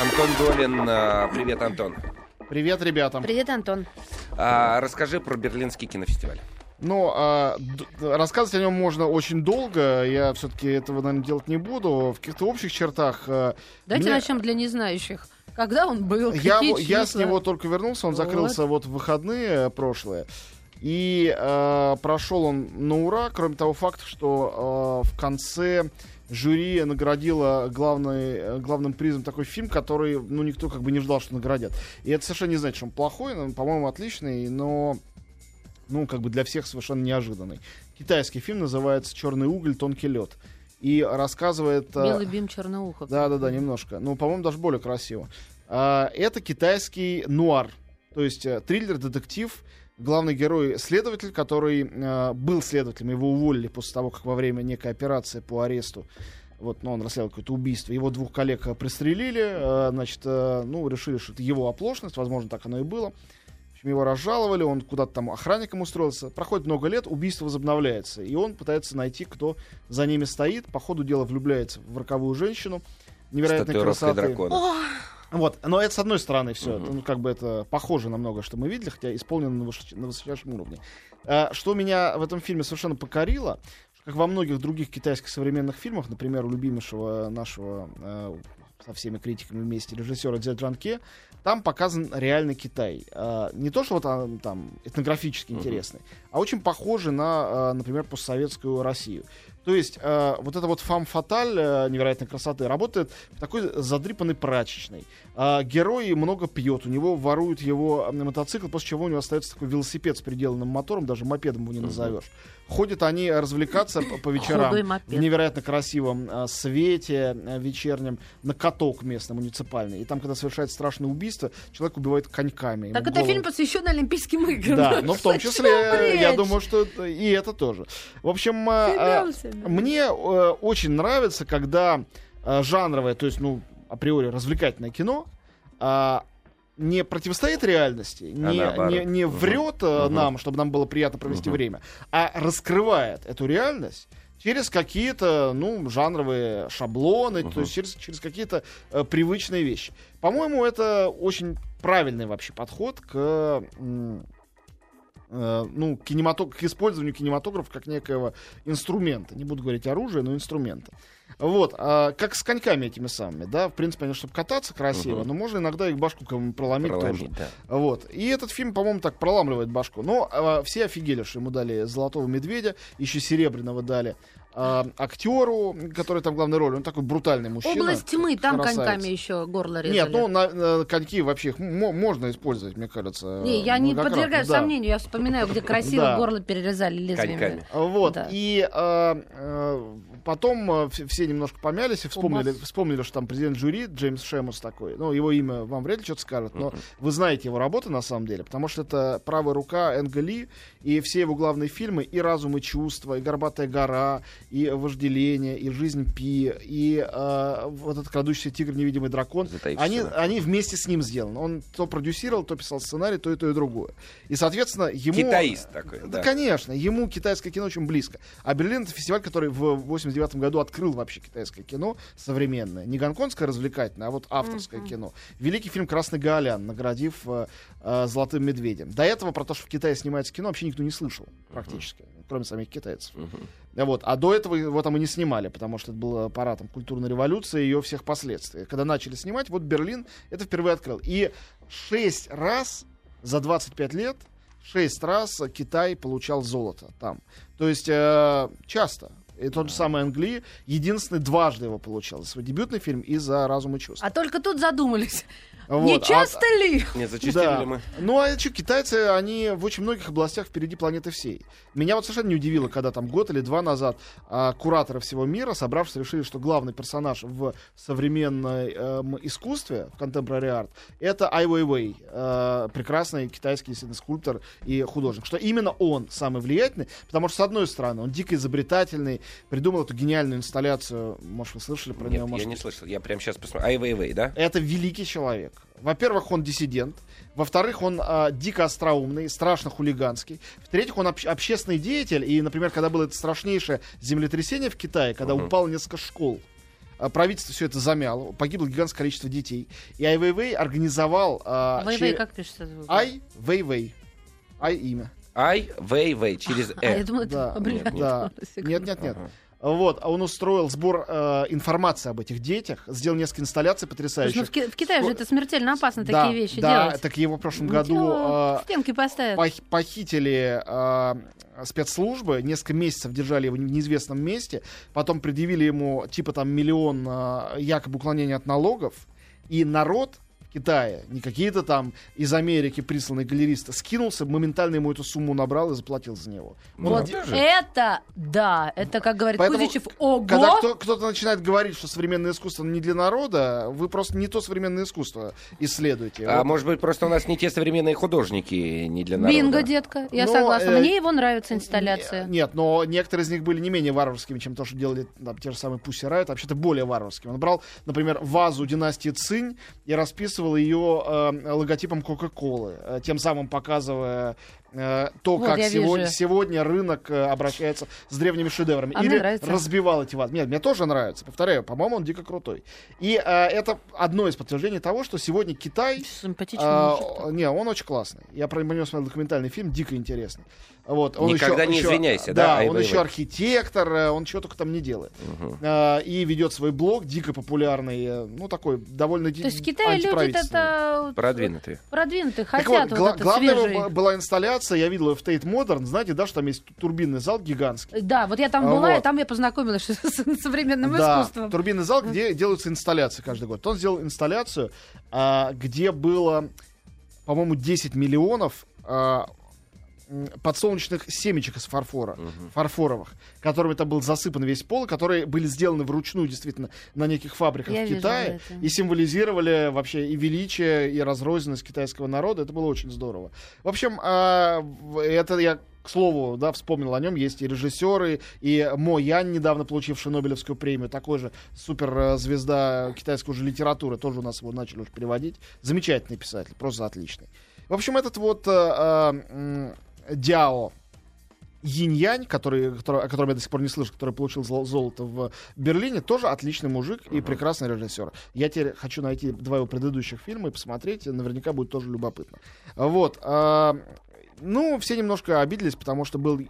Антон Долин. а, Привет, Антон. Привет, ребята. Привет, Антон. А, Расскажи про Берлинский кинофестиваль. Ну, а, д- рассказывать о нем можно очень долго. Я все-таки этого, наверное, делать не буду. В каких-то общих чертах. а, Давайте мне- начнем для незнающих. Когда он был? Я, Какие во- я с числа? него только вернулся, он Вот. закрылся вот в выходные прошлые. И э, прошел он на ура, кроме того факта, что э, в конце жюри наградило главный, э, главным призом такой фильм, который, ну, никто как бы не ждал, что наградят. И это совершенно не значит, что он плохой, он, по-моему, отличный, но, ну, как бы для всех совершенно неожиданный. Китайский фильм называется «Черный уголь, тонкий лед». И рассказывает... э, Белый бим черноухов. да, да, да, немножко. Ну, по-моему, даже более красиво. А, это китайский нуар. То есть э, триллер, детектив. Главный герой следователь, который э, был следователем, его уволили после того, как во время некой операции по аресту вот, ну, он расследовал какое-то убийство. Его двух коллег э, пристрелили, э, значит, э, ну, решили, что это его оплошность, возможно, так оно и было. В общем, его разжаловали, он куда-то там охранником устроился. Проходит много лет, убийство возобновляется. И он пытается найти, кто за ними стоит. По ходу дела влюбляется в роковую женщину. Невероятной красоты. дракона. Вот, но это с одной стороны все, Мгм. ну как бы это похоже на многое, что мы видели, хотя исполнено на, высоч- на высочайшем уровне. А, что меня в этом фильме совершенно покорило, как во многих других китайских современных фильмах, например, у любимейшего нашего э, со всеми критиками вместе режиссера Дзя Джанке, там показан реальный Китай. А, не то, что вот он там этнографически Мгм. интересный, а очень похожий на, э, например, постсоветскую Россию. То есть э, вот эта вот фам-фаталь э, невероятной красоты работает в такой задрипанной прачечной. А, герой много пьет, у него воруют его мотоцикл, после чего у него остается такой велосипед с приделанным мотором, даже мопедом его не назовешь. Ходят они развлекаться по, вечерам в невероятно красивом а, свете а, вечернем на каток местный муниципальный. И там, когда совершает страшное убийство, человек убивает коньками. Так это голову- фильм посвящен Олимпийским играм. да, но в том числе, я думаю, что и это тоже. В общем, а, мне э, очень нравится, когда э, жанровое, то есть, ну, априори развлекательное кино не противостоит реальности, не, наоборот. не, не врет Мгм. нам, чтобы нам было приятно провести Мгм. время, а раскрывает эту реальность через какие-то, ну, жанровые шаблоны, то Мгм. есть через, через какие-то э, привычные вещи. По-моему, это очень правильный вообще подход к э, ну, кинематог... к использованию кинематографа как некоего инструмента. Не буду говорить оружия, но инструмента. Вот, а, как с коньками этими самыми, да, в принципе, они, чтобы кататься красиво, Мгм. но можно иногда их башку кому проломить, Проломить, тоже. да. Вот. И этот фильм, по-моему, так проламливает башку. Но а, все офигели, что ему дали Золотого Медведя, еще Серебряного дали. А, актеру, который там главной роли, он такой брутальный мужчина. Область тьмы, там красавец. коньками еще горло резали. Нет, ну, на, на коньки вообще их мо- можно использовать, мне кажется. Не, я не подвергаю да. сомнению, я вспоминаю, где красиво Да. горло перерезали лезвиями. Коньками. Вот. Да. И э, э, потом э, все, немножко помялись и вспомнили, вспомнили, что там президент жюри Джеймс Шемус такой. Ну, его имя вам вряд ли что-то скажет, но вы знаете его работу на самом деле, потому что это правая рука Энга Ли, и все его главные фильмы и «Разум и чувства», и «Горбатая гора», и «Вожделение», и «Жизнь Пи», и э, вот этот «Крадущийся тигр, невидимый дракон». Они, они вместе с ним сделаны. Он то продюсировал, то писал сценарий, то и то, и другое. И, соответственно, ему... Китаист такой, Да, да. конечно, ему китайское кино очень близко. А Берлин это фестиваль, который в 89 году открыл вообще китайское кино современное. Не гонконгское развлекательное, а вот авторское кино. Великий фильм «Красный Гаолян», наградив э, э, «Золотым медведем». До этого про то, что в Китае снимается кино, вообще никто не слышал практически, кроме самих китайцев. Да Вот. А до этого его там и не снимали, потому что это был аппаратом культурной революции и ее всех последствий. Когда начали снимать, вот Берлин это впервые открыл. И шесть раз за 25 лет, шесть раз Китай получал золото там. То есть э, часто. И тот же самый Англи единственный дважды его получал. За свой дебютный фильм и за «Разум и чувства». А только тут задумались. Вот. Не А- часто ли? Не зачистили да. ли мы? Ну а что, китайцы, они в очень многих областях впереди планеты всей. Меня вот совершенно не удивило, когда там год или два назад а, кураторы всего мира, собравшись, решили, что главный персонаж в современном эм, искусстве, в contemporary art, это Ай Weiwei, э, прекрасный китайский скульптор и художник. Что именно он самый влиятельный, потому что, с одной стороны, он дико изобретательный, придумал эту гениальную инсталляцию, может, вы слышали про Нет, может, я не слышал. Я прямо сейчас посмотрю. Ай, вей, да? это великий человек. Во-первых, он диссидент. Во-вторых, он а, дико остроумный, страшно хулиганский. В-третьих, он обще- общественный деятель. И, например, когда было это страшнейшее землетрясение в Китае, когда Мгм. упало несколько школ, а, правительство все это замяло, погибло гигантское количество детей. И Ай Вейвей организовал... а, Вэй-вэй, че- как пишется? Ай Вейвей. Ай имя. Ай, вей, вей, через А, я э. думала, Да, это да. Секунду. Нет, нет, нет. Ага. Вот, а он устроил сбор э, информации об этих детях, сделал несколько инсталляций потрясающих. ну в, Ки- в Китае же Ско- это смертельно опасно да, такие вещи да, делать. так его в прошлом Ну, году э, стенки поставят. пох- похитили э, спецслужбы, несколько месяцев держали его в неизвестном месте, потом предъявили ему типа там миллион э, якобы уклонения от налогов, и народ в Китае, не какие-то там из Америки присланные галеристы, скинулся, моментально ему эту сумму набрал и заплатил за него. Он Вот де- даже. это, да, это, как говорит Поэтому, Кузичев, ого! Когда кто, кто-то начинает говорить, что современное искусство не для народа, вы просто не то современное искусство исследуете. А Вот. может быть, просто у нас не те современные художники, не для народа. Бинго, детка, я Но, согласна. э, Мне его нравится инсталляция. Не- Нет, но некоторые из них были не менее варварскими, чем то, что делали там, те же самые Пусси Райт, вообще-то более варварскими. Он брал, например, вазу династии Цинь и расписывал ее э, логотипом Кока-Колы, э, тем самым показывая то, Вот, как сегодня, сегодня рынок э, обращается с древними шедеврами. А мне Или нравится. разбивал эти вазы. Нет, мне тоже нравится, повторяю, по-моему, он дико крутой. И э, это одно из подтверждений того, что сегодня Китай Симпатичный а, мужик. не, он очень классный. Я про него смотрел документальный фильм, дико интересный. Вот, он Никогда еще, не еще- извиняйся, да, Да, Ай он Вейвей? еще архитектор, э, он чего только там не делает. Мгм. А, и ведет свой блог, дико популярный, э, ну такой довольно То есть в Китае люди это Продвинутые. продвинутые, Так хотят вот, вот, гла- это главная его свежий. была инсталляция, я видел ее в Tate Modern, знаете, да, что там есть турбинный зал гигантский. Да, вот я там А, была, и вот. там я познакомилась с современным да, искусством. турбинный зал, где делаются инсталляции каждый год. Он сделал инсталляцию, а, где было, по-моему, 10 миллионов а, подсолнечных семечек из фарфора, Мгм. фарфоровых, которыми там был засыпан весь пол, которые были сделаны вручную действительно на неких фабриках Я в Китае это. и символизировали вообще и величие, и разрозненность китайского народа. Это было очень здорово. В общем, а, это я к слову, да, вспомнил о нем, есть и режиссеры, и Мо Ян, недавно получивший Нобелевскую премию, такой же суперзвезда китайской уже литературы, тоже у нас его начали уже переводить. Замечательный писатель, просто отличный. В общем, этот вот э, э, Дяо Йинь-Янь, который, который, о котором я до сих пор не слышу, который получил зол- золото в Берлине, тоже отличный мужик и прекрасный режиссер. Я теперь хочу найти два его предыдущих фильма и посмотреть, наверняка будет тоже любопытно. Вот. а, ну, все немножко обиделись, потому что был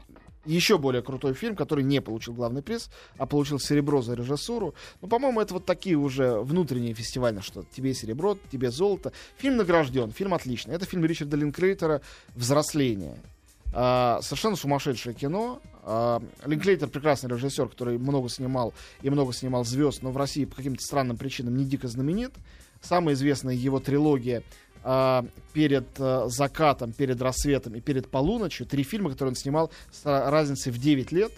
еще более крутой фильм, который не получил главный приз, а получил серебро за режиссуру. Ну, по-моему, это вот такие уже внутренние фестивали, что тебе серебро, тебе золото. Фильм награжден, фильм отличный. Это фильм Ричарда Линклейтера «Взросление». А, совершенно сумасшедшее кино. А, Линклейтер прекрасный режиссер, который много снимал и много снимал звезд, но в России по каким-то странным причинам не дико знаменит. Самая известная его трилогия а, перед а, закатом, перед рассветом и перед полуночью. Три фильма, которые он снимал с разницей в 9 лет.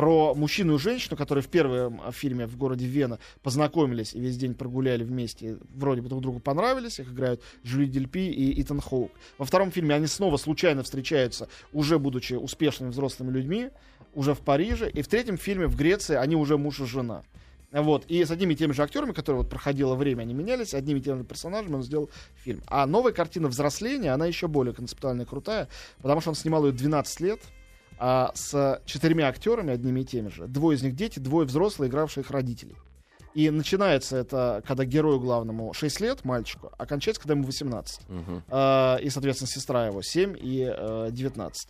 Про мужчину и женщину, которые в первом а, фильме в городе Вена познакомились и весь день прогуляли вместе, вроде бы друг другу понравились, их играют Жюли Дельпи и Итан Хоук. Во втором фильме они снова случайно встречаются, уже будучи успешными взрослыми людьми, уже в Париже. И в третьем фильме в Греции они уже муж и жена. Вот. И с одними и теми же актерами, которые вот проходило время, они менялись, одними и теми же персонажами он сделал фильм. А новая картина «Взросление», она еще более концептуальная и крутая, потому что он снимал ее 12 лет, а, с четырьмя актерами, одними и теми же. Двое из них дети, двое взрослые, игравшие их родителей. И начинается это, когда герою главному 6 лет, мальчику, а кончается, когда ему 18. Мгм. А, и, соответственно, сестра его 7 и э, 19.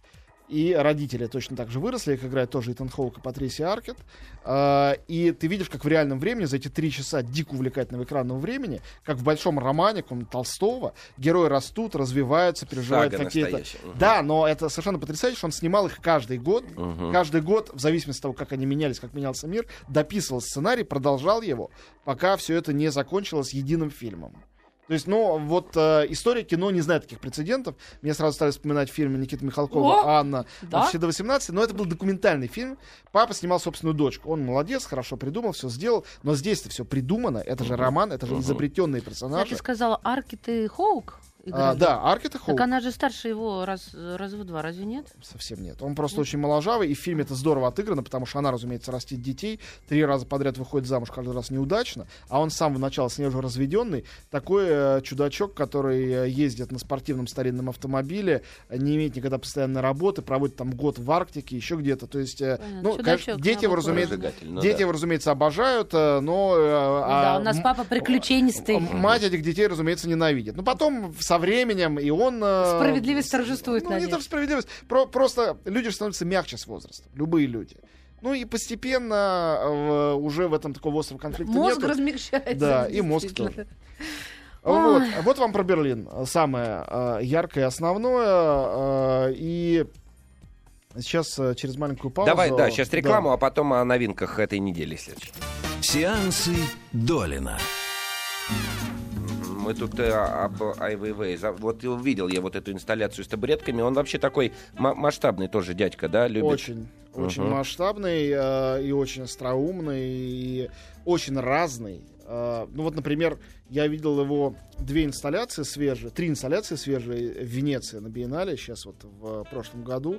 И родители точно так же выросли, их играет тоже Итан Хоук и Патрисия Аркет. А, и ты видишь, как в реальном времени, за эти три часа дико увлекательного экранного времени, как в большом романе Толстого, герои растут, развиваются, переживают какие-то... Мгм. Да, но это совершенно потрясающе, что он снимал их каждый год. Мгм. Каждый год, в зависимости от того, как они менялись, как менялся мир, дописывал сценарий, продолжал его, пока все это не закончилось единым фильмом. То есть, ну, вот э, история кино не знает таких прецедентов. Мне сразу стали вспоминать фильм Никиты Михалкова О, «Анна» да? «Почти до 18», но это был документальный фильм. Папа снимал собственную дочку. Он молодец, хорошо придумал, все сделал. Но здесь-то все придумано. Это же роман, это же изобретенные Я персонажи. ты сказала Аркет и Хоук? А, да, Арк это Хоуп. Так она же старше его раз, раз в два, разве нет? Совсем нет. Он просто нет. очень моложавый, и в фильме это здорово отыграно, потому что она, разумеется, растит детей, три раза подряд выходит замуж, каждый раз неудачно, а он сам в начале с ней уже разведенный, такой э, чудачок, который э, ездит на спортивном старинном автомобиле, не имеет никогда постоянной работы, проводит там год в Арктике, еще где-то. То есть, э, ну, чудачок, конечно, дети его, разумеется, ну, дети да. его, разумеется, обожают, э, но... Э, да, а, у нас папа приключенистый. Мать этих детей, разумеется, ненавидит. Но потом со временем, и он... Э, справедливость торжествует, Ну, не то справедливость, про, просто люди становятся мягче с возрастом, любые люди. Ну и постепенно э, уже в этом такого острого конфликта Мозг нету. размягчается. Да, и мозг тоже. Вот, вот вам про Берлин. Самое э, яркое, основное. Э, и сейчас э, через маленькую паузу... Давай, да, сейчас рекламу, да. а потом о новинках этой недели следующей. Сеансы Долина мы тут э, об Ай Weiwei. Вот увидел я вот эту инсталляцию с табуретками. Он вообще такой масштабный тоже дядька, да, любит? Очень. Очень uh-huh. масштабный э, и очень остроумный, и очень разный. Э, ну вот, например, я видел его две инсталляции свежие, три инсталляции свежие в Венеции на Биеннале, сейчас вот в прошлом году.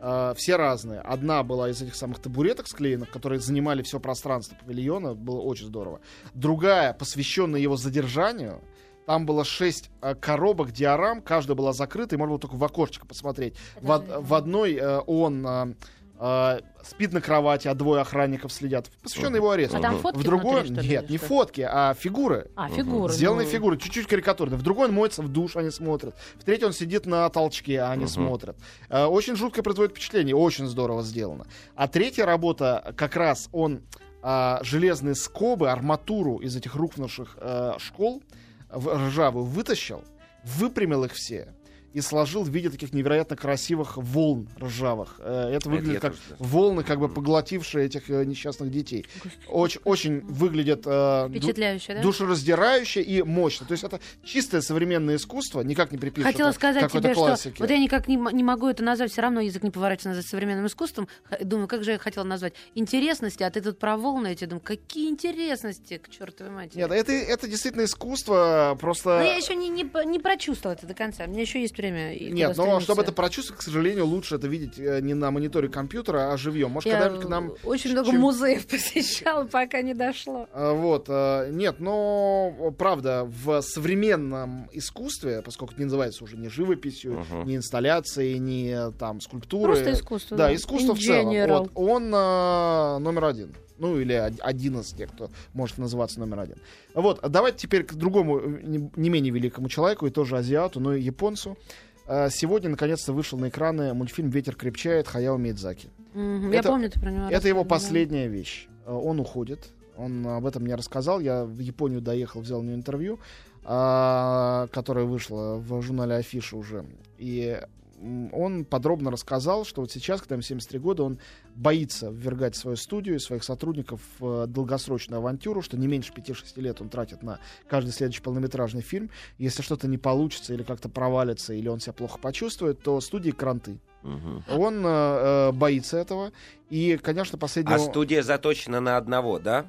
Uh, все разные. Одна была из этих самых табуреток склеенных, которые занимали все пространство павильона, было очень здорово. Другая, посвященная его задержанию, там было шесть э, коробок диорам, каждая была закрыта, и можно было только в окошечко посмотреть. В, в одной э, он э, э, спит на кровати, а двое охранников следят. Посвященный его аресту. А там фотки в другой внутри, нет, не фотки, а фигуры. А, фигуры. Сделанные ну... фигуры, чуть-чуть карикатурные. В другой он моется в душ, они смотрят. В третий он сидит на толчке, а они uh-huh. смотрят. Э, очень жуткое производит впечатление, очень здорово сделано. А третья работа, как раз он э, железные скобы, арматуру из этих рухнувших э, школ, ржавую вытащил, выпрямил их все и сложил в виде таких невероятно красивых волн ржавых. Э, это выглядит Это как тоже, волны, как бы поглотившие этих э, несчастных детей. Очень, очень выглядит э, Впечатляюще, да? душераздирающе и мощно. То есть это чистое современное искусство, никак не припишешь Хотела сказать тебе, классики. что вот я никак не, не могу это назвать, все равно язык не поворачивается назвать современным искусством. Думаю, как же я хотела назвать? Интересности, а ты тут про волны эти, думаю, какие интересности, к чертовой матери. Нет, это, это действительно искусство, просто... Но я еще не, не, не прочувствовала это до конца. У меня еще есть время. Нет, но чтобы это прочувствовать, к сожалению, лучше это видеть э, не на мониторе компьютера, а живьем. Может, когда-нибудь к нам... Очень много чем... музеев посещал, пока не дошло. А, вот. Э, нет, но правда, в современном искусстве, поскольку это не называется уже не живописью, uh-huh. не инсталляцией, не там скульптурой. Просто искусство. Да, да. искусство In в целом. Вот, он э, номер один ну или один из тех, кто может называться номер один. Вот, давайте теперь к другому, не менее великому человеку, и тоже азиату, но и японцу. А, сегодня, наконец-то, вышел на экраны мультфильм «Ветер крепчает» Хаяо Мидзаки. Mm-hmm. Это, я помню, ты про него Это его последняя вещь. А, он уходит. Он об этом мне рассказал. Я в Японию доехал, взял у него интервью, а, которое вышло в журнале Афиша уже. И он подробно рассказал, что вот сейчас, когда ему 73 года, он боится ввергать свою студию и своих сотрудников в долгосрочную авантюру, что не меньше 5-6 лет он тратит на каждый следующий полнометражный фильм. Если что-то не получится или как-то провалится, или он себя плохо почувствует, то студии кранты. Угу. Он э, э боится этого. И, конечно, последнего... А студия заточена на одного, да?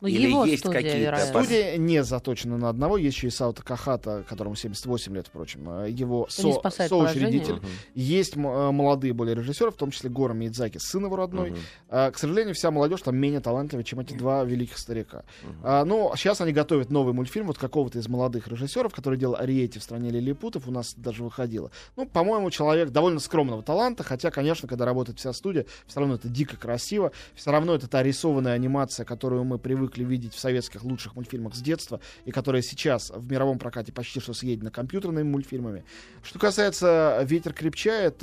Ну, Или его есть какие-то... Студия не заточена на одного. Есть еще и Саута Кахата, которому 78 лет, впрочем. Э, его со- соучредитель. Угу. Есть м- э, молодые более режиссеры, в том числе Гора Мидзаки, сын его родной. Угу. А, к сожалению, вся молодежь там менее талантливая, чем эти два великих старика. Угу. А, но сейчас они готовят новый мультфильм вот какого-то из молодых режиссеров, который делал Ариэти в стране лилипутов. У нас даже выходило. Ну, по-моему, человек довольно скромного таланта, хотя, конечно, когда работает вся студия, все равно это дико красиво. Все равно это та рисованная анимация, которую мы привыкли привыкли видеть в советских лучших мультфильмах с детства, и которая сейчас в мировом прокате почти что съедена компьютерными мультфильмами. Что касается «Ветер крепчает»,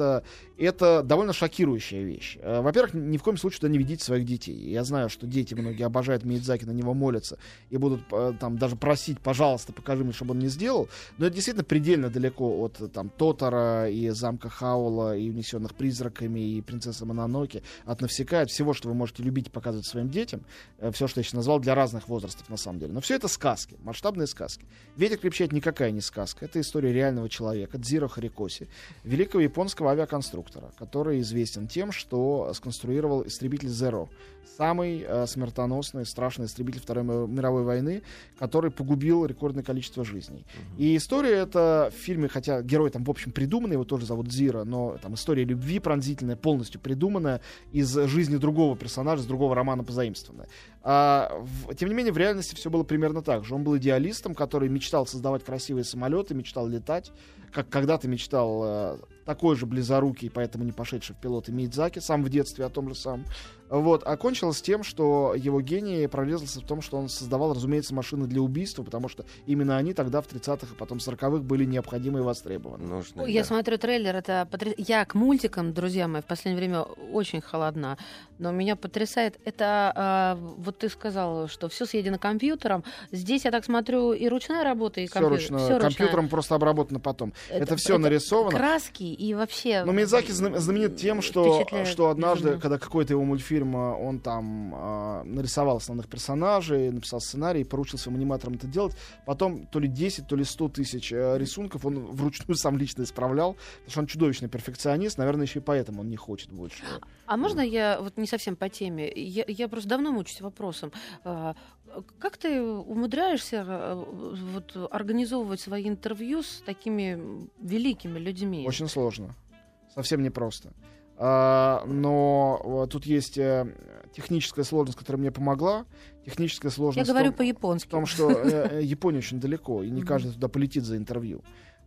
это довольно шокирующая вещь. Э, во-первых, ни в коем случае туда не ведите своих детей. Я знаю, что дети многие обожают Миядзаки, на него молятся и будут э, там даже просить, пожалуйста, покажи мне, чтобы он не сделал. Но это действительно предельно далеко от там Тотора и замка Хаула и унесенных призраками и принцессы Мононоки, от Навсека, от всего, что вы можете любить и показывать своим детям. Э, все, что я сейчас назвал, назвал для разных возрастов, на самом деле. Но все это сказки, масштабные сказки. «Ветер крепчает» никакая не сказка. Это история реального человека, Дзиро Харикоси, великого японского авиаконструктора, который известен тем, что сконструировал истребитель Zero, самый э, смертоносный, страшный истребитель Второй мировой войны, который погубил рекордное количество жизней. Mm-hmm. И история это в фильме, хотя герой там, в общем, придуманный, его тоже зовут Зира, но там история любви пронзительная, полностью придуманная из жизни другого персонажа, из другого романа позаимствованная. А, в, тем не менее, в реальности все было примерно так же. Он был идеалистом, который мечтал создавать красивые самолеты, мечтал летать, как когда-то мечтал э, такой же близорукий, поэтому не пошедший в пилоты Мидзаки, сам в детстве о том же самом. Вот, окончилось тем, что его гений прорезался в том, что он создавал, разумеется, машины для убийства, потому что именно они тогда в 30-х и потом 40-х были необходимы и востребованы. Нужны, Я да. смотрю трейлер, это потряс... Я к мультикам, друзья мои, в последнее время очень холодна, но меня потрясает. Это, э, вот ты сказал, что все съедено компьютером. Здесь, я так смотрю, и ручная работа, и компьютер. Все, ручно, все компьютером просто обработано потом. Это, это все это нарисовано. Краски и вообще... Но Мидзаки знаменит тем, что, что однажды, безумно. когда какой-то его мультфильм фильма он там э, нарисовал основных персонажей, написал сценарий, поручил своим аниматорам это делать. Потом то ли 10, то ли 100 тысяч э, рисунков он вручную сам лично исправлял, потому что он чудовищный перфекционист, наверное, еще и поэтому он не хочет больше. А можно я вот не совсем по теме? Я, я просто давно мучусь вопросом. А, как ты умудряешься э, вот, организовывать свои интервью с такими великими людьми? Очень сложно. Совсем непросто. А, но тут есть э, техническая сложность, которая мне помогла. Техническая сложность. Я говорю по-японски. В том, что э, Япония очень далеко, и не каждый туда полетит за интервью.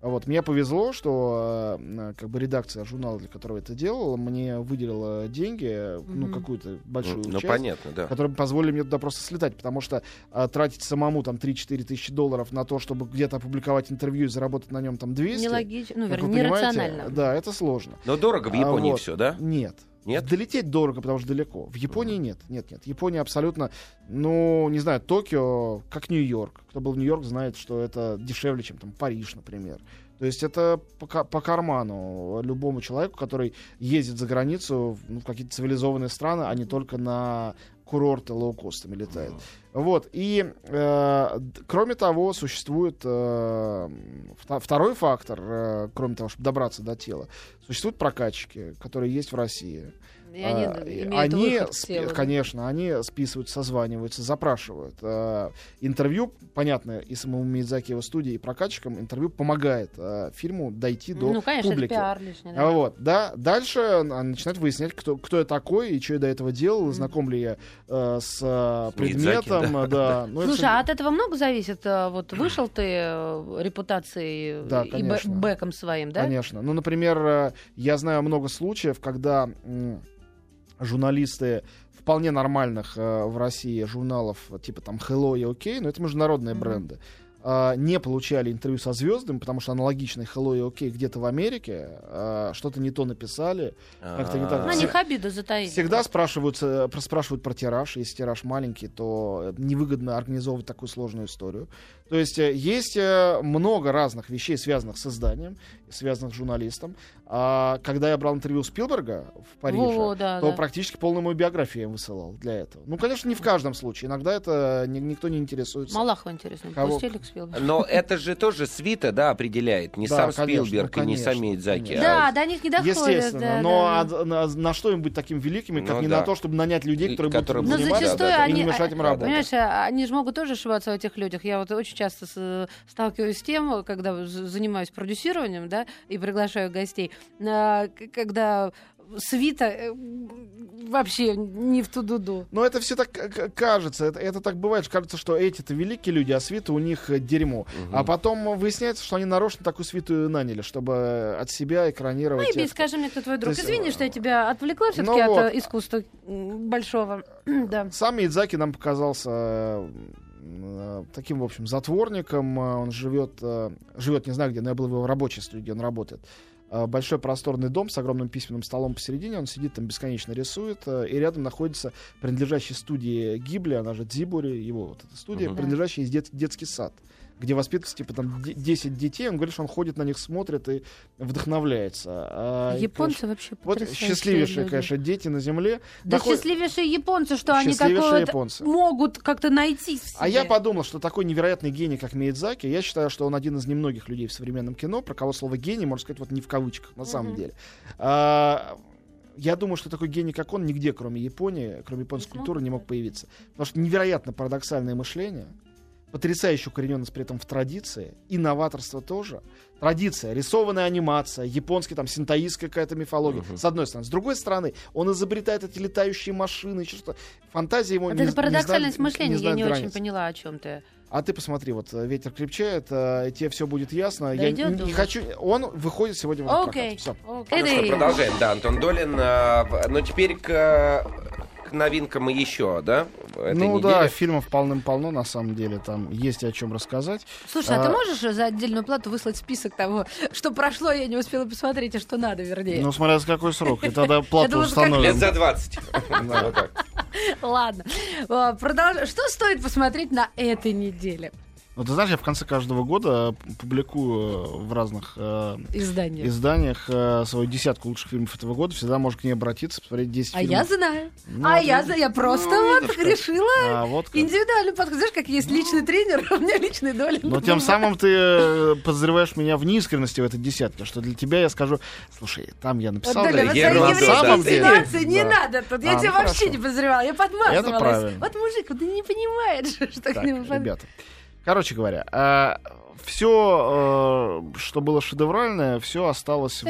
Вот. Мне повезло, что э, как бы редакция журнала, для которого это делала, мне выделила деньги, mm-hmm. ну, какую-то большую ну, часть, понятно, да. которые позволили мне туда просто слетать, потому что э, тратить самому там 3-4 тысячи долларов на то, чтобы где-то опубликовать интервью и заработать на нем там 200... Нелогично, ну, вернее, нерационально. Да, это сложно. Но дорого в Японии а, вот. все, да? Нет. Нет? Долететь дорого, потому что далеко. В Японии нет. Нет, нет. Япония абсолютно, ну, не знаю, Токио, как Нью-Йорк. Кто был в Нью-Йорк, знает, что это дешевле, чем там Париж, например. То есть это по, по карману любому человеку, который ездит за границу ну, в какие-то цивилизованные страны, а не только на курорты лоукостами летает. Mm-hmm. Вот. И э, кроме того, существует э, второй фактор, э, кроме того, чтобы добраться до тела. Существуют прокатчики, которые есть в России. И они, а, они спи- конечно, они списывают, созваниваются, запрашивают. А, интервью, понятно, и самому Мидзаки его студии, и прокатчикам интервью помогает а, фильму дойти до ну, конечно, публики. Это пиар лишний, да. Вот, да. Дальше начинают выяснять, кто, кто я такой и что я до этого делал, mm. знаком ли я а, с а, предметом. Мидзаки, да. да. Ну, Слушай, это... а от этого много зависит? Вот вышел ты э, репутацией да, и бэком своим, да? Конечно. Ну, например, я знаю много случаев, когда журналисты вполне нормальных э, в России журналов, типа там Hello и OK, но это международные mm-hmm. бренды. А, не получали интервью со звездами, потому что аналогичный Hello и OK где-то в Америке а, что-то не то написали, как-то не так. На них обиду затаили. Всегда спрашивают, спрашивают про тираж. Если тираж маленький, то невыгодно организовывать такую сложную историю. То есть э, есть э, много разных вещей, связанных с изданием, связанных с журналистом. А когда я брал интервью Спилберга в Париже, Во, да, то да. практически полную мою биографию я высылал для этого. Ну, конечно, не в каждом случае. Иногда это никто не интересуется. Малахова интересно. Кого? Пустили к Спилбергу. Но это же тоже свита, да, определяет. Не да, сам конечно, Спилберг ну, и не сами Идзаки. Да, а... до них не доходит. Естественно. Да, но да. А, на, на что им быть такими великими, как ну, не да. на то, чтобы нанять людей, которые, которые будут заниматься да, да, они, и не мешать им работать. Понимаешь, а, они же могут тоже ошибаться в этих людях. Я вот очень часто с, сталкиваюсь с тем, когда занимаюсь продюсированием, да, и приглашаю гостей, а, когда свита э, вообще не в ту дуду. Но это все так кажется, это, это так бывает, кажется, что эти-то великие люди, а свита у них э, дерьмо. Угу. А потом выясняется, что они нарочно такую свиту наняли, чтобы от себя экранировать. Ну, Иби, скажи мне, кто твой друг. есть, Извини, что я тебя отвлекла все-таки ну, от вот. искусства большого. да. Сам Идзаки нам показался таким, в общем, затворником. Он живет, живет, не знаю где, но я был в его рабочей студии, он работает. Э, большой просторный дом с огромным письменным столом посередине, он сидит там бесконечно рисует, э, и рядом находится принадлежащая студии Гибли, она же Дзибури, его вот эта студия, uh-huh. принадлежащая дет- детский сад где воспитывается, типа, там, де- 10 детей, он говорит, что он ходит на них, смотрит и вдохновляется. А, Японцы конечно, вообще Вот счастливейшие, люди. конечно, дети на земле. Да Такой- счастливейшие японцы, что они такое вот могут как-то найти в себе. А я подумал, что такой невероятный гений, как Миядзаки, я считаю, что он один из немногих людей в современном кино, про кого слово гений, можно сказать, вот не в кавычках, на самом Мгм. деле. А, я думаю, что такой гений, как он, нигде, кроме Японии, кроме японской культуры, не мог появиться. Потому что невероятно парадоксальное мышление, потрясающая укорененность при этом в традиции, инноваторство тоже. Традиция, рисованная анимация, японский там синтоистская какая-то мифология. Мгм. С одной стороны. С другой стороны, он изобретает эти летающие машины, еще что Фантазия ему Вот не, это не парадоксальность знает- мышления, я знает не очень границ. поняла, о чем ты. А ты посмотри, вот э, ветер крепчает, э, тебе все будет ясно. я Дойдёт, не, не хочу. Он выходит сегодня в прокат. Всё. Окей. Ну что, продолжаем. Да, Антон Долин. а, в- Но теперь к, к новинкам еще, да? этой Ну да, недели. фильмов полным-полно, на самом деле. Там есть о чем рассказать. Слушай, а, ты А- можешь за отдельную плату выслать список того, что прошло, я не успела посмотреть, и что надо, вернее? Ну, смотря за какой срок. И тогда плату как Лет установим. за 20. Вот так. Ладно. А, Что стоит посмотреть на этой неделе? Ну, ты знаешь, я в конце каждого года публикую э, в разных э, Издание. изданиях э, свою десятку лучших фильмов этого года. Всегда можешь к ней обратиться, посмотреть 10 А фильмов. я знаю. Ну, а вот я, за- я просто Ну, вот решила А, вот как. индивидуальный подход. Знаешь, как есть личный тренер, у меня личный долин. Но тем самым ты э, подозреваешь меня в неискренности в этой десятке, что для тебя я скажу, слушай, там я Вот, написал, Доля, да, вот на самом деле- не Да. надо тут. Я А, тебя ну, вообще хорошо. не подозревала, я подмазывалась. Это правильно. Вот мужик, вот ты не понимаешь, что к Так, нему под- ребята. Короче говоря, все, что было шедевральное, все осталось в,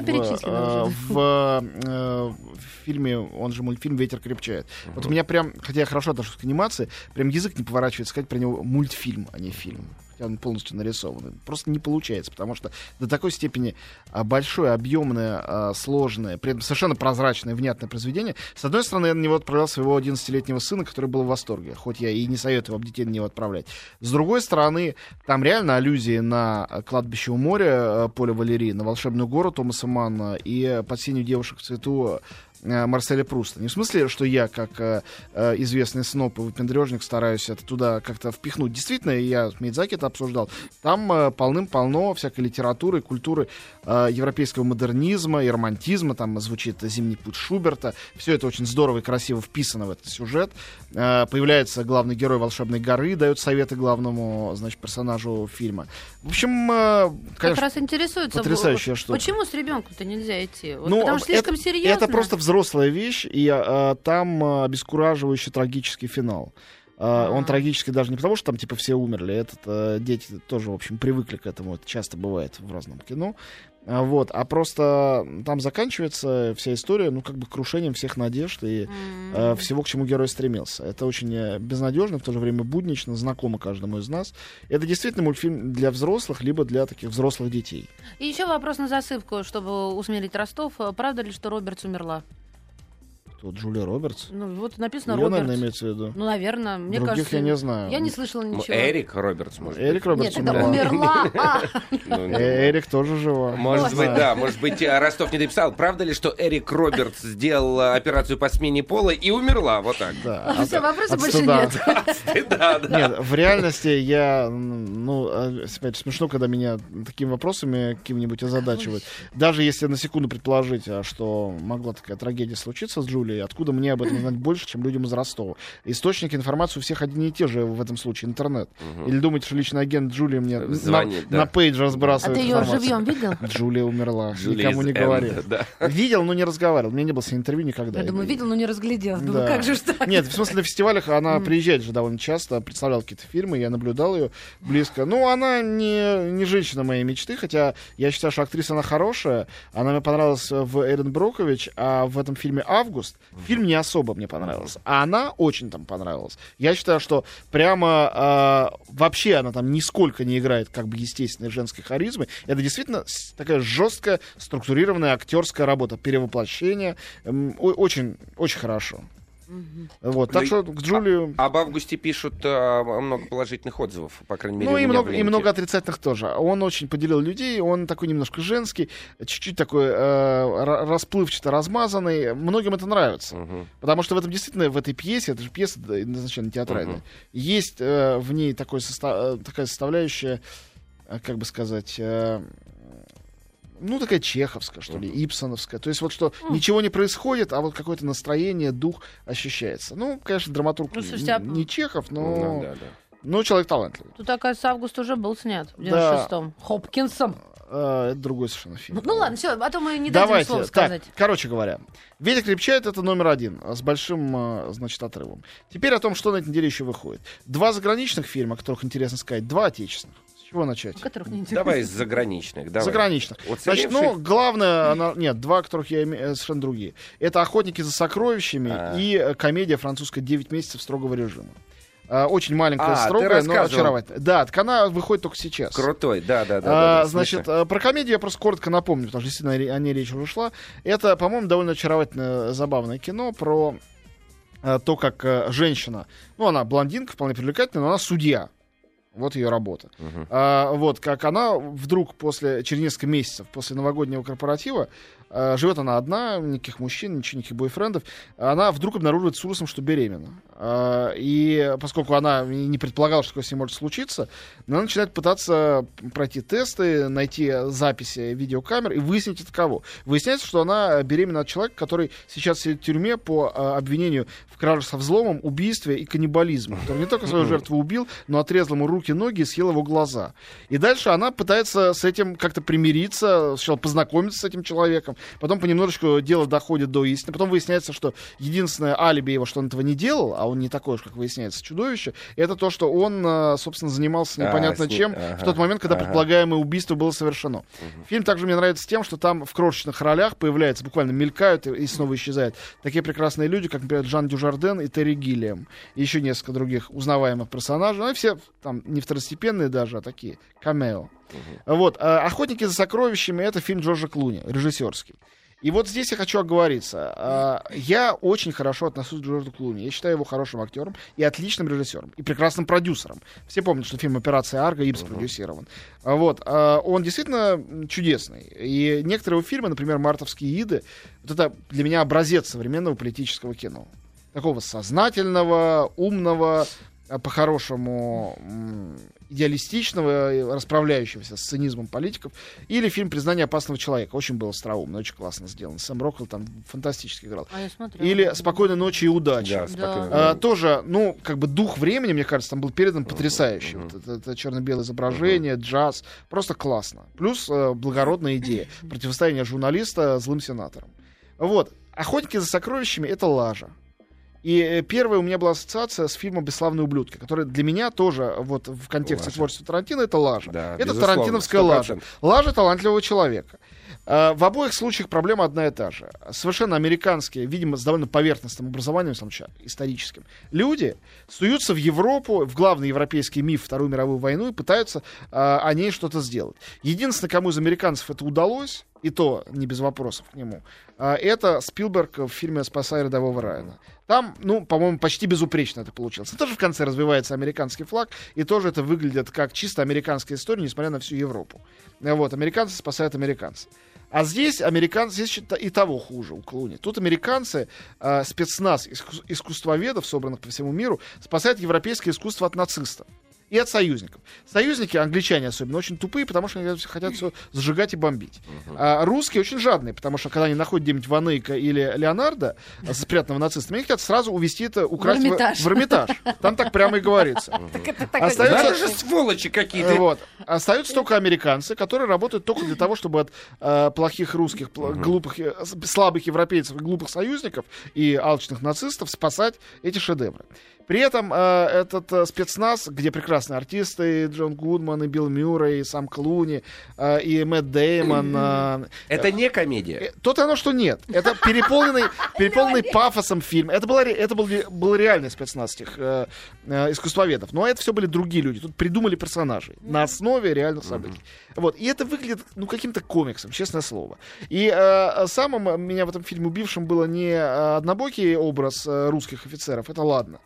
э, уже. в, э, в фильме, он же мультфильм «Ветер крепчает». Вот у меня прям, хотя я хорошо отношусь к анимации, прям язык не поворачивается сказать про него мультфильм, а не фильм. Он полностью нарисован. Просто не получается, потому что до такой степени а, большое, объемное, а, сложное, при этом совершенно прозрачное, внятное произведение. С одной стороны, я на него отправлял своего 11-летнего сына, который был в восторге, хоть я и не советую вам детей на него отправлять. С другой стороны, там реально аллюзии на а, кладбище у моря Поля Валерии, на волшебную гору Томаса Манна и под сенью девушек в цвету Марселя Пруста. Не в смысле, что я, как э, э, известный сноп и выпендрежник, стараюсь это туда как-то впихнуть. Действительно, я с Мидзаки это обсуждал. Там э, полным-полно всякой литературы, культуры э, европейского модернизма и романтизма. Там звучит «Зимний путь Шуберта». Все это очень здорово и красиво вписано в этот сюжет. Э, появляется главный герой «Волшебной горы», дает советы главному, значит, персонажу фильма. В общем, э, Как конечно, раз интересуется, потрясающая штука. почему с ребенком-то нельзя идти? Вот Ну, потому что слишком это, серьезно. Это просто взрослая вещь, и а, там а, обескураживающий трагический финал. А, Он А. трагический даже не потому, что там типа все умерли, этот, а, дети тоже, в общем, привыкли к этому, это часто бывает в разном кино. А, Вот, а просто там заканчивается вся история, ну, как бы крушением всех надежд и э, всего, к чему герой стремился. Это очень э, безнадежно, в то же время буднично, знакомо каждому из нас. Это действительно мультфильм для взрослых, либо для таких взрослых детей. И еще вопрос на засыпку, чтобы усмирить Ростов. Правда ли, что Робертс умерла? Тут Джулия Робертс. Ну, вот написано Её, Робертс. наверное, имеется в виду. Ну, наверное, мне Других кажется... я не знаю. Я не слышала Ну, ничего. Эрик Робертс, может Эрик быть. Робертс Нет, это умерла. умерла. Ну, ну, Э, Эрик тоже жива. Может Не быть, да, может быть, э, Ростов не дописал. Правда ли, что Эрик Робертс сделал операцию по смене пола и умерла? Вот так. Да, Ну, всё, вопросов больше нет. Да, да. Нет, в реальности я, ну, а, опять смешно, когда меня такими вопросами какими-нибудь озадачивают. Даже если на секунду предположить, а, что могла такая трагедия случиться с Джулией, откуда мне об этом знать больше, чем людям из Ростова? Источники информации у всех одни и те же в этом случае, интернет. Или думаете, что личный агент Джулии мне на- Звонит, на, да. пейдж А разбрасывает ты ее живьем видел? Джулия умерла, Julie никому не говорил. end, Да. Видел, но не разговаривал. У меня не было с ней интервью никогда. Я думаю, видел, но не разглядел. Думаю, Да. как же так? Нет, в смысле, на фестивалях она приезжает же довольно часто, представляла какие-то фильмы, я наблюдал ее близко. Ну, она не, не женщина моей мечты, хотя я считаю, что актриса она хорошая. Она мне понравилась в Эрин Брокович, а в этом фильме «Август» фильм не особо мне понравился. А она очень там понравилась. Я считаю, что прямо а, вообще она там нисколько не играет как бы естественной женской харизмы. Это действительно такая жесткая, структурированная актерская работа, перевоплощение. О- Очень, очень хорошо. Вот, так Ну, что к Джулию... Об августе пишут а, много положительных отзывов, по крайней мере, Ну и много, и много отрицательных тоже. Он очень поделил людей, он такой немножко женский, чуть-чуть такой э, ра- расплывчато размазанный. Многим это нравится. Мгм. Потому что в этом действительно, в этой пьесе, это же пьеса да, изначально театральная, Мгм. есть э, в ней такой соста- э, такая составляющая, э, как бы сказать, э, ну, такая чеховская, что ли, ипсоновская. То есть вот что ничего не происходит, а вот какое-то настроение, дух ощущается. Ну, конечно, драматург Ну, слушайте, а- не Чехов, но, Ну, да, да. но человек талантливый. Тут, оказывается, август уже был снят в Да. 96-м. Хопкинсом. Э, это другой совершенно фильм. Ну ладно, все, а то мы не дадим Давайте. слова Так, сказать. короче говоря, Ветер крепчает это номер один а, с большим, э, значит, отрывом. Теперь о том, что на этой неделе еще выходит. Два заграничных фильма, о которых интересно сказать, два отечественных. Чего начать? Которых не. Давай из заграничных. Давай. Заграничных. Вот Значит, ну, главное, она- нет, два, которых я имею, э, совершенно другие. Это «Охотники за сокровищами» А. и э, комедия французская «9 месяцев строгого режима». А, Очень маленькая, А, строгая, но очаровательная. Да, так она выходит только сейчас. Крутой, да, да, да. А, да, значит, смешно. э, про комедию я просто коротко напомню, потому что действительно о ней речь уже шла. Это, по-моему, довольно очаровательное, забавное кино про то, как женщина, ну, она блондинка, вполне привлекательная, но она судья. Вот ее работа. Мгм. А, вот, как она вдруг после, через несколько месяцев после новогоднего корпоратива, живет она одна, никаких мужчин, ничего, никаких бойфрендов, она вдруг обнаруживает с ужасом, что беременна. А, и поскольку она не предполагала, что такое с ней может случиться, она начинает пытаться пройти тесты, найти записи видеокамер и выяснить это кого. Выясняется, что она беременна от человека, который сейчас сидит в тюрьме по а, обвинению в краже со взломом, убийстве и каннибализме. Который не только свою жертву убил, но отрезал ему руки, ноги и съел его глаза. И дальше она пытается с этим как-то примириться, сначала познакомиться с этим человеком, потом понемножечку дело доходит до истины, потом выясняется, что единственное алиби его, что он этого не делал, а он не такой уж, как выясняется, чудовище, это то, что он, э, собственно, занимался А, непонятно ним- чем ага, в тот момент, когда ага. предполагаемое убийство было совершено. Фильм также мне нравится тем, что там в крошечных ролях появляются, буквально мелькают и, и снова исчезают такие прекрасные люди, как, например, Жан Дюжарден и Терри Гиллиам, и еще несколько других узнаваемых персонажей. Ну, и все там не второстепенные даже, а такие камео. Вот. а «Охотники за сокровищами» — это фильм Джорджа Клуни, режиссерский. И вот здесь я хочу оговориться. А, Я очень хорошо отношусь к Джорджу Клуни. Я считаю его хорошим актером и отличным режиссером, и прекрасным продюсером. Все помнят, что фильм «Операция Арго» им спродюсирован. А Вот. Он действительно чудесный. И некоторые его фильмы, например, «Мартовские иды», вот это для меня образец современного политического кино. Такого сознательного, умного, по-хорошему идеалистичного, и расправляющегося с цинизмом политиков, или фильм «Признание опасного человека». Очень был остроумно, очень классно сделан. Сэм Роквелл там фантастически играл. А я смотрела. Или «Спокойной ночи и удачи». Да, спокойно. А, тоже, ну, как бы дух времени, мне кажется, там был передан потрясающий. Вот это, это черно-белое изображение, джаз. Просто классно. Плюс э, благородная идея. Противостояние журналиста злым сенатором. Вот. «Охотники за сокровищами» — это лажа. И э, первая у меня была ассоциация с фильмом «Бесславные ублюдки», который для меня тоже вот в контексте Лажа. творчества Тарантино это лажа. Да, это тарантиновская лажа. 100%. Лажа талантливого человека. Э, В обоих случаях проблема одна и та же. Совершенно американские, видимо, с довольно поверхностным образованием, в самом историческим, люди суются в Европу, в главный европейский миф Вторую мировую войну и пытаются э, о ней что-то сделать. Единственное, кому из американцев это удалось, и то не без вопросов к нему, э, это Спилберг в фильме «Спасая рядового Райана». Там, ну, по-моему, почти безупречно это получилось. И тоже в конце развивается американский флаг, и тоже это выглядит как чисто американская история, несмотря на всю Европу. Э, Вот, американцы спасают американцев. А здесь американцы, здесь и того хуже у Клуни. Тут американцы, э, спецназ иску- искусствоведов, собранных по всему миру, спасают европейское искусство от нацистов. И от союзников. Союзники, англичане особенно, очень тупые, потому что они хотят все сжигать и бомбить. А русские очень жадные, потому что когда они находят где-нибудь Ванейка или Леонардо, э, спрятанного нацистами, они хотят сразу увезти это, украсть в, Эрмитаж. в Эрмитаж. Там так прямо и говорится. Надо же сволочи какие-то. Э, Вот. Остаются только американцы, которые работают только для того, чтобы от э, плохих русских, пл- глупых, э, слабых европейцев глупых союзников и алчных нацистов спасать эти шедевры. При этом э, этот э, спецназ, где прекрасные артисты, и Джон Гудман, и Билл Мюррей, и сам Клуни, э, и Мэтт Деймон. э, Это не комедия. Э, То-то оно, что нет. Это переполненный, переполненный пафосом фильм. Это, была, это был, был реальный спецназ этих э, э, искусствоведов. Но это все были другие люди. Тут придумали персонажей на основе реальных событий. Вот. И это выглядит, ну, каким-то комиксом, честное слово. И э, самым меня в этом фильме убившим было не э, однобокий образ э, русских офицеров, это ладно.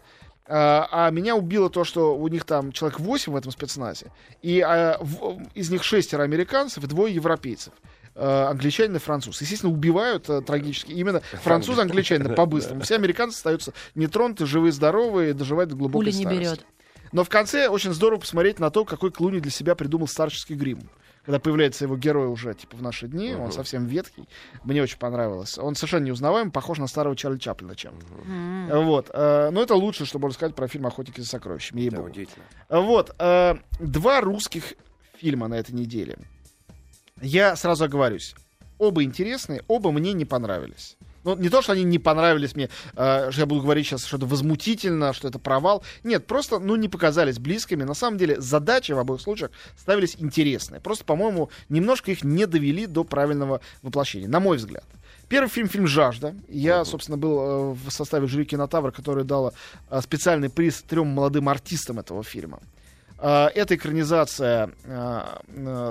А, а меня убило то, что у них там человек 8 в этом спецназе, и а, в- из них шестеро американцев и двое европейцев. Э, англичанин и француз. Естественно, убивают э, трагически именно француза, англичанина по-быстрому. Все американцы остаются нетронуты, живые, здоровые, доживают до глубокой Пули не старости. берет. Но в конце очень здорово посмотреть на то, какой Клуни для себя придумал старческий грим. Когда появляется его герой уже, типа, в наши дни, он совсем ветхий. Мне очень понравилось. Он совершенно неузнаваем, похож на старого Чарли Чаплина чем-то. Вот. э, Но это лучше, что можно сказать про фильм «Охотники за сокровищами». Да, ей-богу. удивительно. Вот. э, Два русских фильма на этой неделе. Я сразу оговорюсь. Оба интересные, оба мне не понравились. Ну, не то, что они не понравились мне, э, что я буду говорить сейчас что-то возмутительно, что это провал. Нет, просто, ну, не показались близкими. На самом деле, задачи в обоих случаях ставились интересные. Просто, по-моему, немножко их не довели до правильного воплощения, на мой взгляд. Первый фильм, фильм «Жажда». Я, собственно, был э, в составе жюри «Кинотавра», который дала э, специальный приз трем молодым артистам этого фильма. Э, Это экранизация,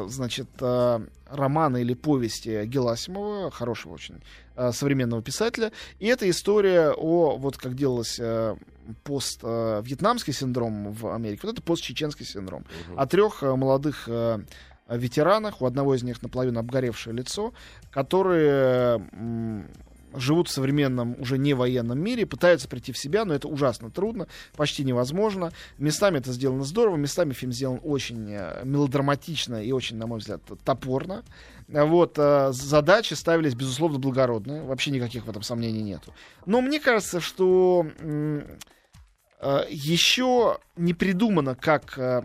значит, романа или повести Геласимова, хорошего очень э, современного писателя. И это история о, вот как делалось э, пост-вьетнамский синдром в Америке, вот это пост-чеченский синдром. О трех э, молодых э, ветеранах, у одного из них наполовину обгоревшее лицо, которые живут в современном, уже не военном мире, пытаются прийти в себя, но это ужасно трудно, почти невозможно. Местами это сделано здорово, местами фильм сделан очень э, мелодраматично и очень, на мой взгляд, топорно. Вот, э, задачи ставились, безусловно, благородные, вообще никаких в этом сомнений нету. Но мне кажется, что еще не придумано, как э,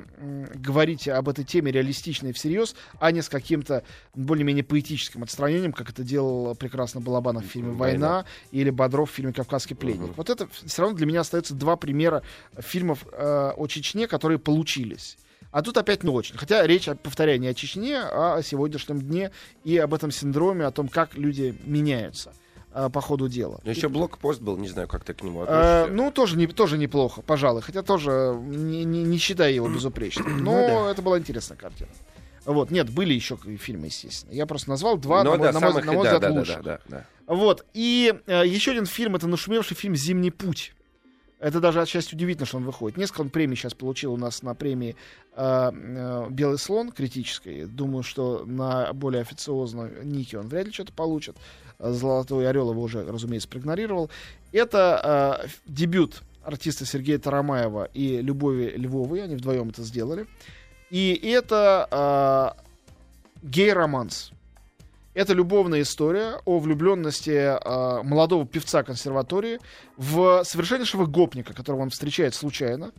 говорить об этой теме реалистично и всерьез, а не с каким-то более-менее поэтическим отстранением, как это делал прекрасно Балабанов в фильме «Война», или Бодров в фильме «Кавказский пленник». Вот это все равно для меня остается два примера фильмов э, о Чечне, которые получились. А тут опять не очень. Хотя речь, повторяю, не о Чечне, а о сегодняшнем дне и об этом синдроме, о том, как люди меняются э, по ходу дела. Ну, еще блокпост был, не знаю, как ты к нему Э, относишься. ну, тоже, не, тоже неплохо, пожалуй. Хотя тоже не, не, не считаю его безупречным. Но Ну да. это была интересная картина. Вот, нет, были еще фильмы, естественно. Я просто назвал два, Но на, мой, Ну да, на мой- самых- на мой да, взгляд, да, да, лучших. да, да, да. Вот. И э, еще один фильм, это нашумевший фильм «Зимний путь». Это даже отчасти удивительно, что он выходит. Несколько он премий сейчас получил у нас на премии э, э, «Белый слон» критической. Думаю, что на более официозной Ники он вряд ли что-то получит. «Золотой орел» его уже, разумеется, проигнорировал. Это э, дебют артиста Сергея Тарамаева и Любови Львовой. Они вдвоем это сделали. И это э, гей-романс. Это любовная история о влюбленности э, молодого певца консерватории в совершеннейшего гопника, которого он встречает случайно,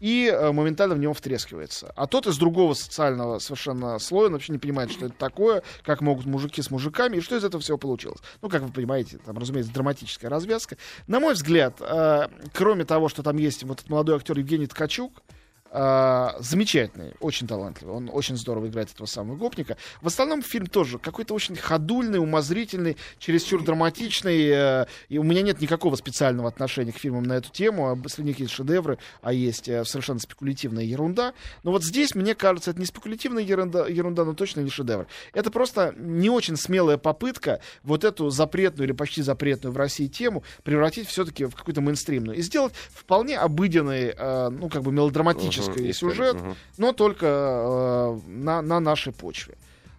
и э, моментально в него втрескивается. А тот из другого социального совершенно слоя вообще не понимает, что это такое, как могут мужики с мужиками, и что из этого всего получилось. Ну, как вы понимаете, там, разумеется, драматическая развязка. На мой взгляд, э, кроме того, что там есть вот этот молодой актер Евгений Ткачук, а, замечательный, очень талантливый. Он очень здорово играет этого самого гопника. В остальном фильм тоже какой-то очень ходульный, умозрительный, чересчур драматичный. э, и у меня нет никакого специального отношения к фильмам на эту тему. А Среди них есть шедевры, а есть э, совершенно спекулятивная ерунда. Но вот здесь, мне кажется, это не спекулятивная ерунда, ерунда, но точно не шедевр. Это просто не очень смелая попытка вот эту запретную или почти запретную в России тему превратить все-таки в какую-то мейнстримную. И сделать вполне обыденный, э, ну, как бы мелодраматический Мгм, история, сюжет, мгм. но только э, на, на нашей почве.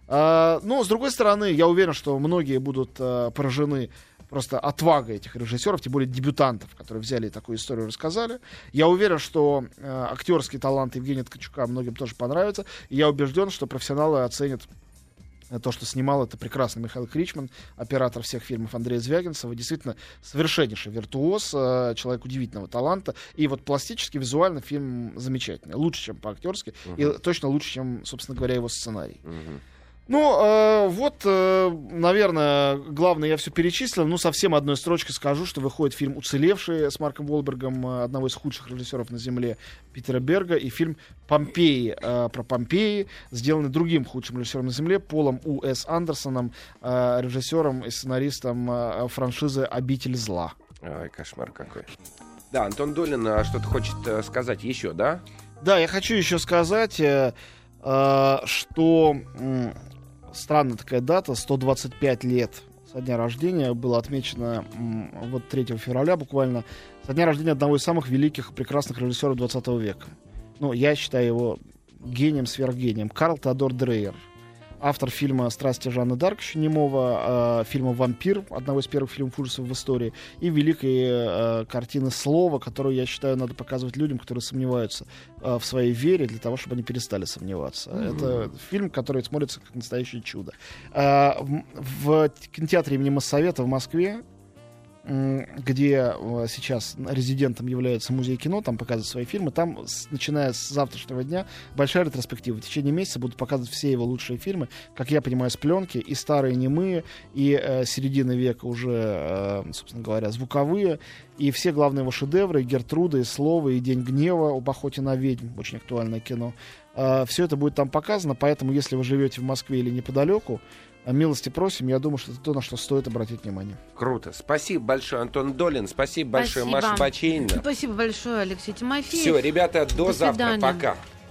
А, но, с другой стороны, я уверен, что многие будут э, поражены просто отвагой этих режиссеров, тем более дебютантов, которые взяли и такую историю и рассказали. Я уверен, что э, актерский талант Евгения Ткачука многим тоже понравится. И я убежден, что профессионалы оценят э, то, что снимал это прекрасный Михаил Кричман, оператор всех фильмов Андрея Звягинцева, действительно совершеннейший виртуоз, э, человек удивительного таланта. И вот пластически, визуально фильм замечательный. Лучше, чем по-актерски, и точно лучше, чем, собственно говоря, его сценарий. Мгм. Ну, э, вот, э, наверное, главное, я все перечислил. Ну, совсем одной строчкой скажу, что выходит фильм «Уцелевший» с Марком Волбергом, э, одного из худших режиссеров на Земле Питера Берга, и фильм «Помпеи» э, про Помпеи, сделанный другим худшим режиссером на Земле, Полом У. С. Андерсоном, э, режиссером и сценаристом э, франшизы «Обитель зла». Ой, кошмар какой. Да, Антон Долин а, что-то хочет э, сказать еще, да? Да, я хочу еще сказать, э, что странная такая дата, 125 лет со дня рождения было отмечено вот 3 февраля буквально, со дня рождения одного из самых великих и прекрасных режиссеров 20 века. Ну, я считаю его гением, сверхгением. Карл Теодор Дрейер. Автор фильма «Страсти Жанны Дарк» еще немого, э, фильма «Вампир», одного из первых фильмов ужасов в истории, и великой э, картины «Слово», которую, я считаю, надо показывать людям, которые сомневаются э, в своей вере, для того, чтобы они перестали сомневаться. Мгм. Это фильм, который смотрится как настоящее чудо. Э, в, в кинотеатре имени Моссовета в Москве где э, сейчас резидентом является музей кино, там показывают свои фильмы, там, начиная с завтрашнего дня, большая ретроспектива. В течение месяца будут показывать все его лучшие фильмы, как я понимаю, с пленки, и старые немые, и э, середины века уже, э, собственно говоря, звуковые, и все главные его шедевры, и Гертруда, и Слово, и День гнева об охоте на ведьм, очень актуальное кино. все это будет там показано, поэтому, если вы живете в Москве или неподалеку, э, милости просим, я думаю, что это то, на что стоит обратить внимание. Круто. Спасибо большое, Антон Долин. Спасибо большое, Спасибо. Маша Бачейна. Спасибо большое, Алексей Тимофеев. Все, ребята, до, До завтра. Пока.